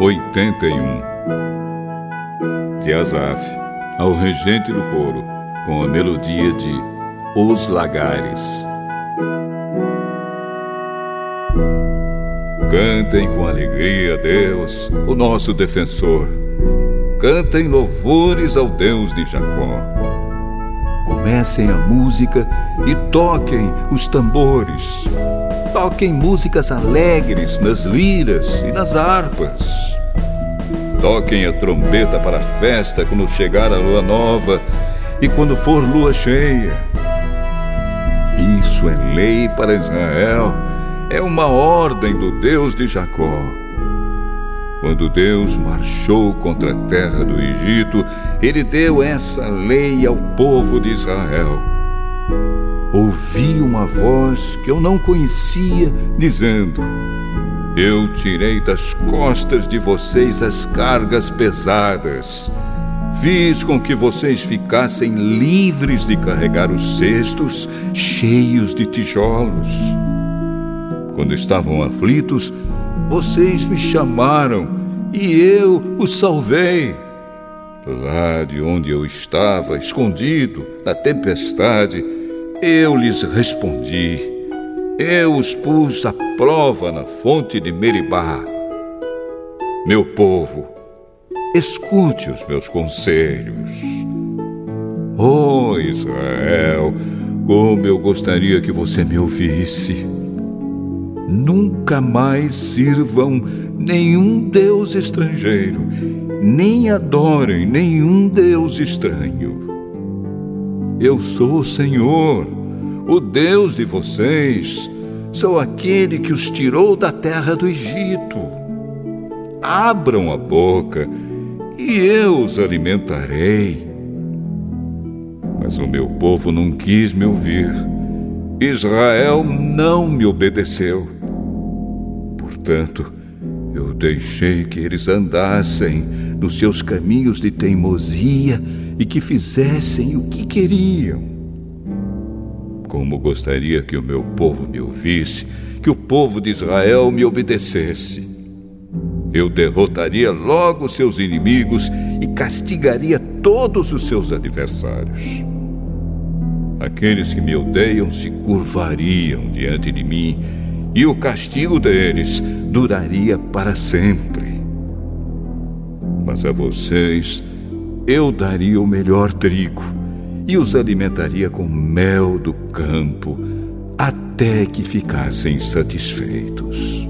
81 De Asaf, ao regente do coro, com a melodia de Os Lagares. Cantem com alegria Deus, o nosso defensor. Cantem louvores ao Deus de Jacó. Comecem a música e toquem os tambores. Toquem músicas alegres nas liras e nas harpas. Toquem a trombeta para a festa quando chegar a lua nova e quando for lua cheia. Isso é lei para Israel, é uma ordem do Deus de Jacó. Quando Deus marchou contra a terra do Egito, ele deu essa lei ao povo de Israel. Ouvi uma voz que eu não conhecia, dizendo: Eu tirei das costas de vocês as cargas pesadas. Fiz com que vocês ficassem livres de carregar os cestos cheios de tijolos. Quando estavam aflitos, vocês me chamaram e eu os salvei. Lá de onde eu estava, escondido, na tempestade, eu lhes respondi. Eu os pus à prova na fonte de Meribá. Meu povo, escute os meus conselhos. Oh Israel, como eu gostaria que você me ouvisse. Nunca mais sirvam nenhum Deus estrangeiro, nem adorem nenhum Deus estranho. Eu sou o Senhor, o Deus de vocês. Sou aquele que os tirou da terra do Egito. Abram a boca e eu os alimentarei. Mas o meu povo não quis me ouvir. Israel não me obedeceu. Portanto, eu deixei que eles andassem nos seus caminhos de teimosia e que fizessem o que queriam. Como gostaria que o meu povo me ouvisse, que o povo de Israel me obedecesse. Eu derrotaria logo seus inimigos e castigaria todos os seus adversários. Aqueles que me odeiam se curvariam diante de mim e o castigo deles duraria para sempre. Mas a vocês eu daria o melhor trigo e os alimentaria com mel do campo até que ficassem satisfeitos.